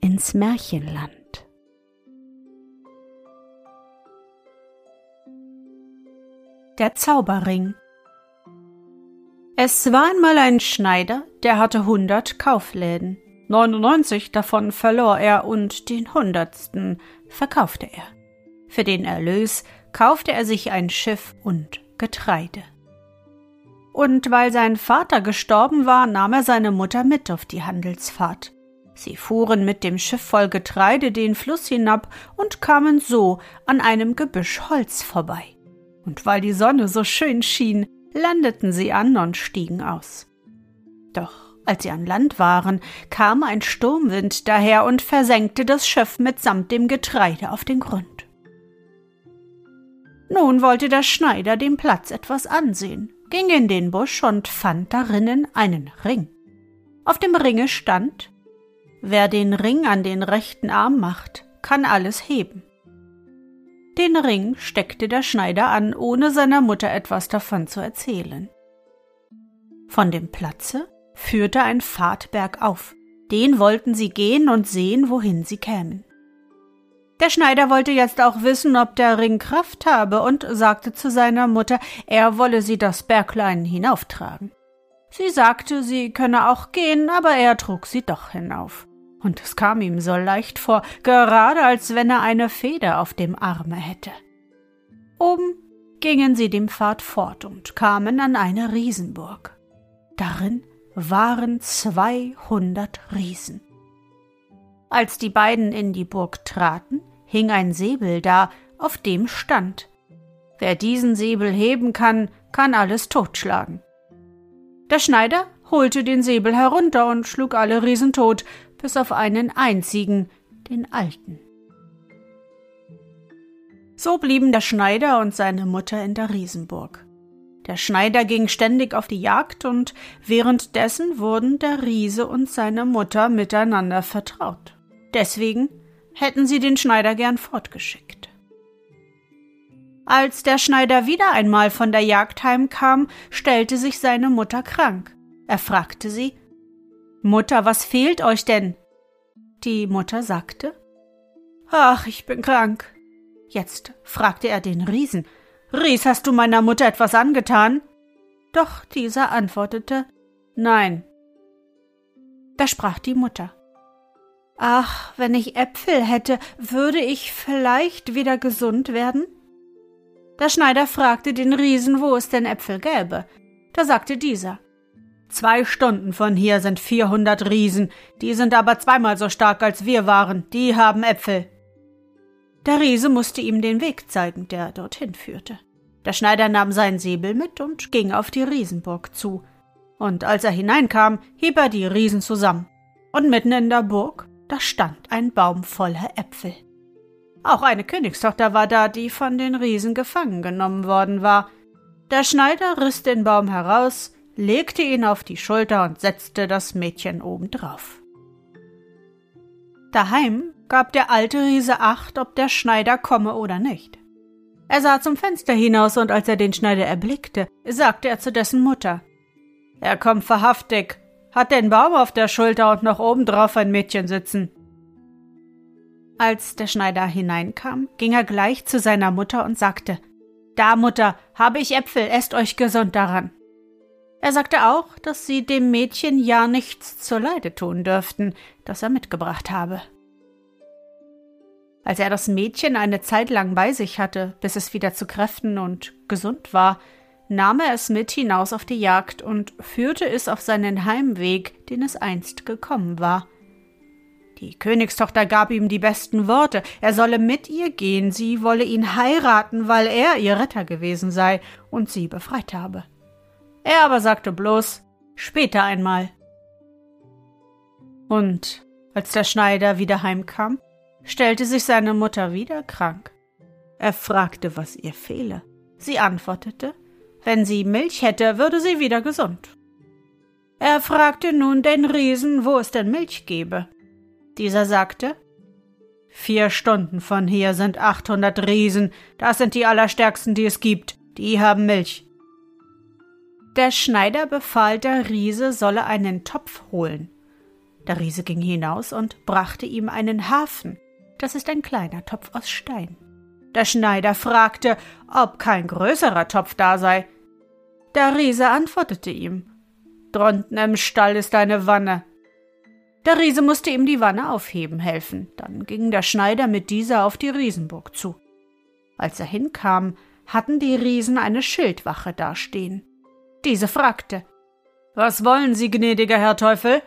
ins Märchenland. Der Zauberring Es war einmal ein Schneider, der hatte hundert Kaufläden. 99 davon verlor er und den hundertsten verkaufte er. Für den Erlös kaufte er sich ein Schiff und Getreide. Und weil sein Vater gestorben war, nahm er seine Mutter mit auf die Handelsfahrt. Sie fuhren mit dem Schiff voll Getreide den Fluss hinab und kamen so an einem Gebüsch Holz vorbei. Und weil die Sonne so schön schien, landeten sie an und stiegen aus. Doch als sie an Land waren, kam ein Sturmwind daher und versenkte das Schiff mitsamt dem Getreide auf den Grund. Nun wollte der Schneider dem Platz etwas ansehen, ging in den Busch und fand darinnen einen Ring. Auf dem Ringe stand Wer den Ring an den rechten Arm macht, kann alles heben. Den Ring steckte der Schneider an, ohne seiner Mutter etwas davon zu erzählen. Von dem Platze führte ein Pfad bergauf. Den wollten sie gehen und sehen, wohin sie kämen. Der Schneider wollte jetzt auch wissen, ob der Ring Kraft habe und sagte zu seiner Mutter, er wolle sie das Berglein hinauftragen. Sie sagte, sie könne auch gehen, aber er trug sie doch hinauf und es kam ihm so leicht vor, gerade als wenn er eine Feder auf dem Arme hätte. Oben gingen sie dem Pfad fort und kamen an eine Riesenburg. Darin waren zweihundert Riesen. Als die beiden in die Burg traten, hing ein Säbel da, auf dem stand Wer diesen Säbel heben kann, kann alles totschlagen. Der Schneider holte den Säbel herunter und schlug alle Riesen tot, bis auf einen einzigen, den alten. So blieben der Schneider und seine Mutter in der Riesenburg. Der Schneider ging ständig auf die Jagd und währenddessen wurden der Riese und seine Mutter miteinander vertraut. Deswegen hätten sie den Schneider gern fortgeschickt. Als der Schneider wieder einmal von der Jagd heimkam, stellte sich seine Mutter krank. Er fragte sie, Mutter, was fehlt euch denn? Die Mutter sagte, Ach, ich bin krank. Jetzt fragte er den Riesen, Ries, hast du meiner Mutter etwas angetan? Doch dieser antwortete, Nein. Da sprach die Mutter, Ach, wenn ich Äpfel hätte, würde ich vielleicht wieder gesund werden? Der Schneider fragte den Riesen, wo es denn Äpfel gäbe. Da sagte dieser, Zwei Stunden von hier sind vierhundert Riesen, die sind aber zweimal so stark als wir waren, die haben Äpfel. Der Riese musste ihm den Weg zeigen, der dorthin führte. Der Schneider nahm seinen Säbel mit und ging auf die Riesenburg zu. Und als er hineinkam, hieb er die Riesen zusammen. Und mitten in der Burg, da stand ein Baum voller Äpfel. Auch eine Königstochter war da, die von den Riesen gefangen genommen worden war. Der Schneider riss den Baum heraus, legte ihn auf die Schulter und setzte das Mädchen obendrauf. Daheim gab der alte Riese acht, ob der Schneider komme oder nicht. Er sah zum Fenster hinaus, und als er den Schneider erblickte, sagte er zu dessen Mutter Er kommt verhaftig, hat den Baum auf der Schulter und noch obendrauf ein Mädchen sitzen. Als der Schneider hineinkam, ging er gleich zu seiner Mutter und sagte Da, Mutter, habe ich Äpfel, esst euch gesund daran. Er sagte auch, dass sie dem Mädchen ja nichts zur Leide tun dürften, das er mitgebracht habe. Als er das Mädchen eine Zeit lang bei sich hatte, bis es wieder zu Kräften und gesund war, nahm er es mit hinaus auf die Jagd und führte es auf seinen Heimweg, den es einst gekommen war. Die Königstochter gab ihm die besten Worte, er solle mit ihr gehen, sie wolle ihn heiraten, weil er ihr Retter gewesen sei und sie befreit habe. Er aber sagte bloß später einmal. Und als der Schneider wieder heimkam, stellte sich seine Mutter wieder krank. Er fragte, was ihr fehle. Sie antwortete, wenn sie Milch hätte, würde sie wieder gesund. Er fragte nun den Riesen, wo es denn Milch gebe. Dieser sagte, Vier Stunden von hier sind achthundert Riesen, das sind die allerstärksten, die es gibt, die haben Milch. Der Schneider befahl, der Riese solle einen Topf holen. Der Riese ging hinaus und brachte ihm einen Hafen, das ist ein kleiner Topf aus Stein. Der Schneider fragte, ob kein größerer Topf da sei. Der Riese antwortete ihm, Drunten im Stall ist eine Wanne. Der Riese musste ihm die Wanne aufheben helfen. Dann ging der Schneider mit dieser auf die Riesenburg zu. Als er hinkam, hatten die Riesen eine Schildwache dastehen. Diese fragte, Was wollen Sie, gnädiger Herr Teufel?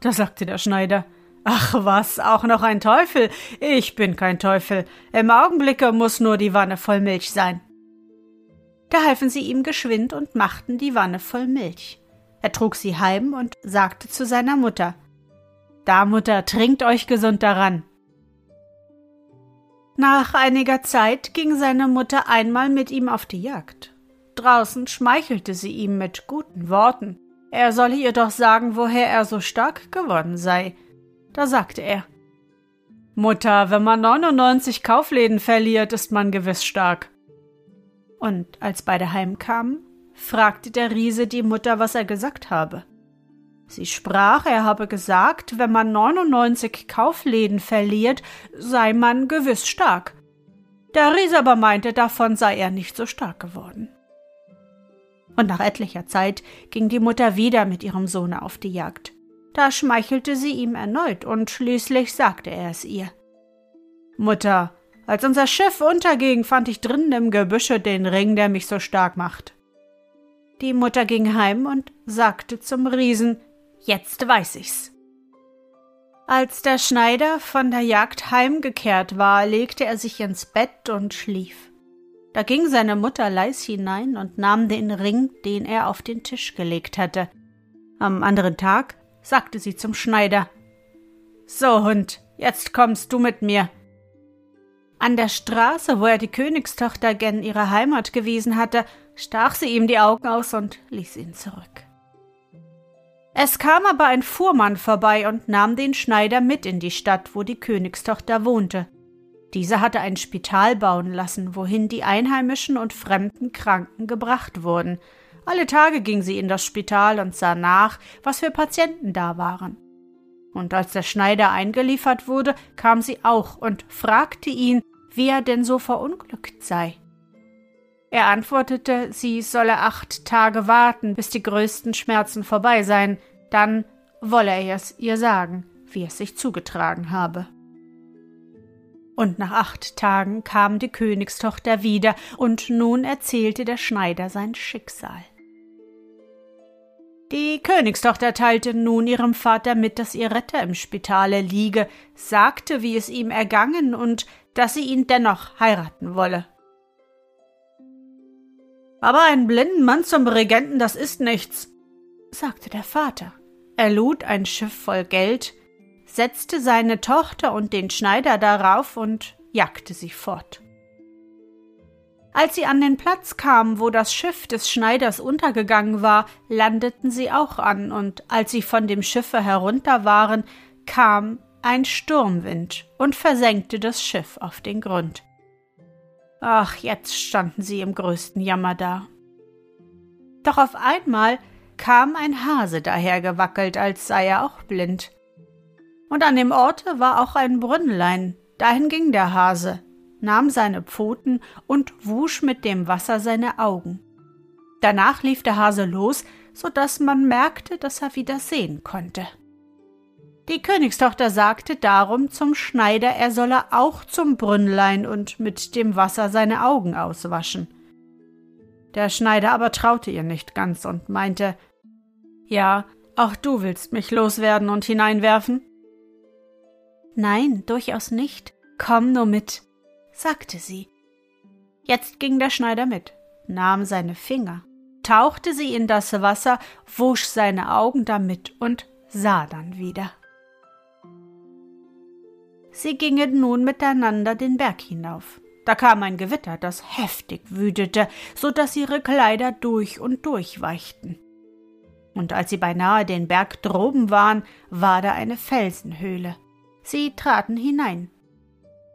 Da sagte der Schneider, Ach was, auch noch ein Teufel. Ich bin kein Teufel. Im Augenblicke muss nur die Wanne voll Milch sein. Da halfen sie ihm geschwind und machten die Wanne voll Milch. Er trug sie heim und sagte zu seiner Mutter Da, Mutter, trinkt euch gesund daran. Nach einiger Zeit ging seine Mutter einmal mit ihm auf die Jagd. Draußen schmeichelte sie ihm mit guten Worten. Er solle ihr doch sagen, woher er so stark geworden sei, da sagte er Mutter, wenn man 99 Kaufläden verliert, ist man gewiss stark. Und als beide heimkamen, fragte der Riese die Mutter, was er gesagt habe. Sie sprach, er habe gesagt, wenn man 99 Kaufläden verliert, sei man gewiss stark. Der Riese aber meinte, davon sei er nicht so stark geworden. Und nach etlicher Zeit ging die Mutter wieder mit ihrem Sohne auf die Jagd. Da schmeichelte sie ihm erneut, und schließlich sagte er es ihr. Mutter, als unser Schiff unterging, fand ich drinnen im Gebüsche den Ring, der mich so stark macht. Die Mutter ging heim und sagte zum Riesen, jetzt weiß ich's. Als der Schneider von der Jagd heimgekehrt war, legte er sich ins Bett und schlief. Da ging seine Mutter leis hinein und nahm den Ring, den er auf den Tisch gelegt hatte. Am anderen Tag sagte sie zum Schneider. So, Hund, jetzt kommst du mit mir. An der Straße, wo er die Königstochter gen ihrer Heimat gewiesen hatte, stach sie ihm die Augen aus und ließ ihn zurück. Es kam aber ein Fuhrmann vorbei und nahm den Schneider mit in die Stadt, wo die Königstochter wohnte. Dieser hatte ein Spital bauen lassen, wohin die einheimischen und fremden Kranken gebracht wurden, alle Tage ging sie in das Spital und sah nach, was für Patienten da waren. Und als der Schneider eingeliefert wurde, kam sie auch und fragte ihn, wie er denn so verunglückt sei. Er antwortete, sie solle acht Tage warten, bis die größten Schmerzen vorbei seien, dann wolle er es ihr sagen, wie es sich zugetragen habe. Und nach acht Tagen kam die Königstochter wieder, und nun erzählte der Schneider sein Schicksal. Die Königstochter teilte nun ihrem Vater mit, dass ihr Retter im Spitale liege, sagte, wie es ihm ergangen und dass sie ihn dennoch heiraten wolle. Aber einen blinden Mann zum Regenten, das ist nichts, sagte der Vater. Er lud ein Schiff voll Geld, setzte seine Tochter und den Schneider darauf und jagte sie fort. Als sie an den Platz kamen, wo das Schiff des Schneiders untergegangen war, landeten sie auch an, und als sie von dem Schiffe herunter waren, kam ein Sturmwind und versenkte das Schiff auf den Grund. Ach, jetzt standen sie im größten Jammer da. Doch auf einmal kam ein Hase dahergewackelt, als sei er auch blind. Und an dem Orte war auch ein Brünnlein, dahin ging der Hase, nahm seine Pfoten und wusch mit dem Wasser seine Augen. Danach lief der Hase los, so dass man merkte, dass er wieder sehen konnte. Die Königstochter sagte darum zum Schneider, er solle auch zum Brünnlein und mit dem Wasser seine Augen auswaschen. Der Schneider aber traute ihr nicht ganz und meinte Ja, auch du willst mich loswerden und hineinwerfen? Nein, durchaus nicht. Komm nur mit, sagte sie. Jetzt ging der Schneider mit, nahm seine Finger, tauchte sie in das Wasser, wusch seine Augen damit und sah dann wieder. Sie gingen nun miteinander den Berg hinauf. Da kam ein Gewitter, das heftig wütete, so dass ihre Kleider durch und durch weichten. Und als sie beinahe den Berg droben waren, war da eine Felsenhöhle. Sie traten hinein.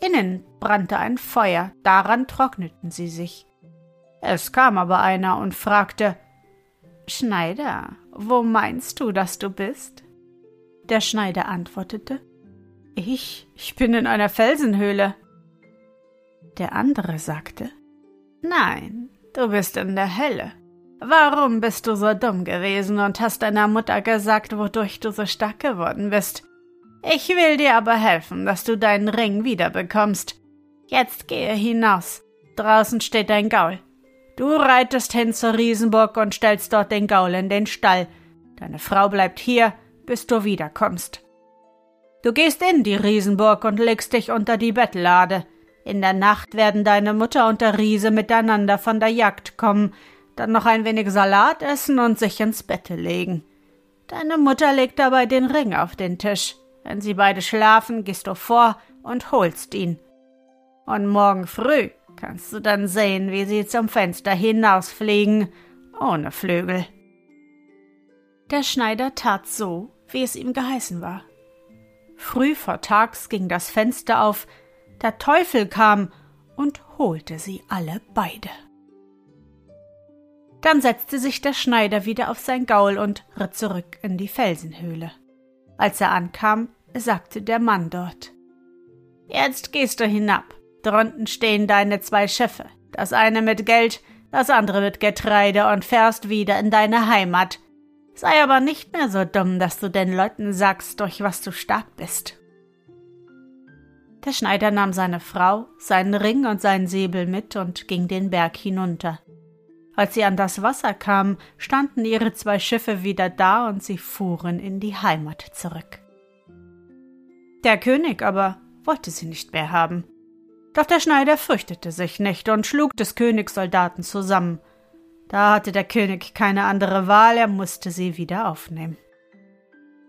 Innen brannte ein Feuer, daran trockneten sie sich. Es kam aber einer und fragte Schneider, wo meinst du, dass du bist? Der Schneider antwortete ich, ich bin in einer Felsenhöhle. Der andere sagte, Nein, du bist in der Hölle. Warum bist du so dumm gewesen und hast deiner Mutter gesagt, wodurch du so stark geworden bist? Ich will dir aber helfen, dass du deinen Ring wiederbekommst. Jetzt gehe hinaus. Draußen steht dein Gaul. Du reitest hin zur Riesenburg und stellst dort den Gaul in den Stall. Deine Frau bleibt hier, bis du wiederkommst. Du gehst in die Riesenburg und legst dich unter die Bettlade. In der Nacht werden deine Mutter und der Riese miteinander von der Jagd kommen, dann noch ein wenig Salat essen und sich ins Bette legen. Deine Mutter legt dabei den Ring auf den Tisch. Wenn sie beide schlafen, gehst du vor und holst ihn. Und morgen früh kannst du dann sehen, wie sie zum Fenster hinausfliegen, ohne Flügel. Der Schneider tat so, wie es ihm geheißen war. Früh vor Tags ging das Fenster auf, der Teufel kam und holte sie alle beide. Dann setzte sich der Schneider wieder auf sein Gaul und ritt zurück in die Felsenhöhle. Als er ankam, sagte der Mann dort Jetzt gehst du hinab. Drunten stehen deine zwei Schiffe, das eine mit Geld, das andere mit Getreide, und fährst wieder in deine Heimat, Sei aber nicht mehr so dumm, dass du den Leuten sagst, durch was du stark bist. Der Schneider nahm seine Frau, seinen Ring und seinen Säbel mit und ging den Berg hinunter. Als sie an das Wasser kamen, standen ihre zwei Schiffe wieder da und sie fuhren in die Heimat zurück. Der König aber wollte sie nicht mehr haben. Doch der Schneider fürchtete sich nicht und schlug des Königs Soldaten zusammen, da hatte der König keine andere Wahl, er musste sie wieder aufnehmen.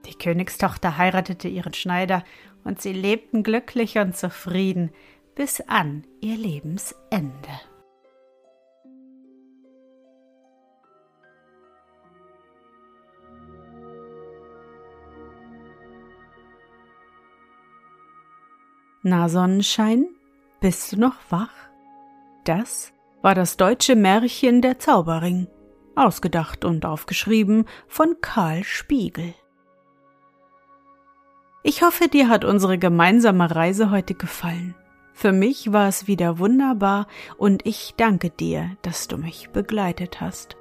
Die Königstochter heiratete ihren Schneider, und sie lebten glücklich und zufrieden bis an ihr Lebensende. Na Sonnenschein, bist du noch wach? Das war das deutsche Märchen Der Zauberring, ausgedacht und aufgeschrieben von Karl Spiegel. Ich hoffe, dir hat unsere gemeinsame Reise heute gefallen. Für mich war es wieder wunderbar und ich danke dir, dass du mich begleitet hast.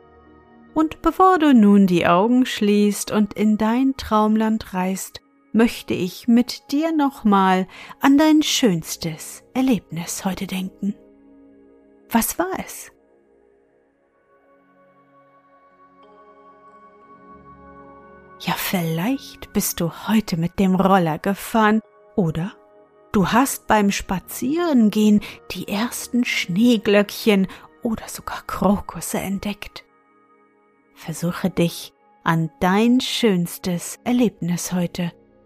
Und bevor du nun die Augen schließt und in dein Traumland reist, möchte ich mit dir nochmal an dein schönstes Erlebnis heute denken. Was war es? Ja, vielleicht bist du heute mit dem Roller gefahren oder du hast beim Spazierengehen die ersten Schneeglöckchen oder sogar Krokusse entdeckt. Versuche dich an dein schönstes Erlebnis heute